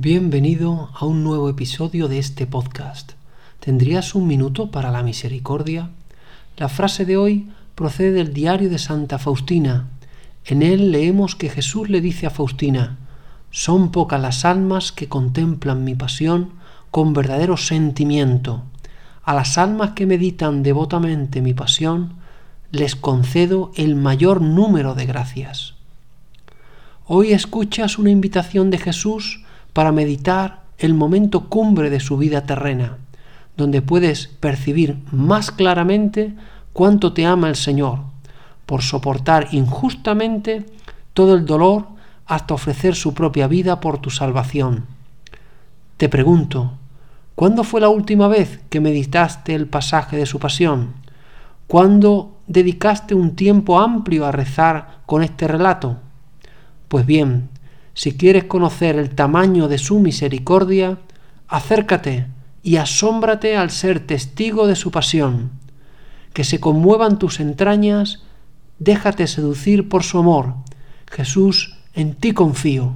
Bienvenido a un nuevo episodio de este podcast. ¿Tendrías un minuto para la misericordia? La frase de hoy procede del diario de Santa Faustina. En él leemos que Jesús le dice a Faustina, son pocas las almas que contemplan mi pasión con verdadero sentimiento. A las almas que meditan devotamente mi pasión, les concedo el mayor número de gracias. Hoy escuchas una invitación de Jesús para meditar el momento cumbre de su vida terrena, donde puedes percibir más claramente cuánto te ama el Señor, por soportar injustamente todo el dolor hasta ofrecer su propia vida por tu salvación. Te pregunto, ¿cuándo fue la última vez que meditaste el pasaje de su pasión? ¿Cuándo dedicaste un tiempo amplio a rezar con este relato? Pues bien, si quieres conocer el tamaño de su misericordia, acércate y asómbrate al ser testigo de su pasión. Que se conmuevan tus entrañas, déjate seducir por su amor. Jesús, en ti confío.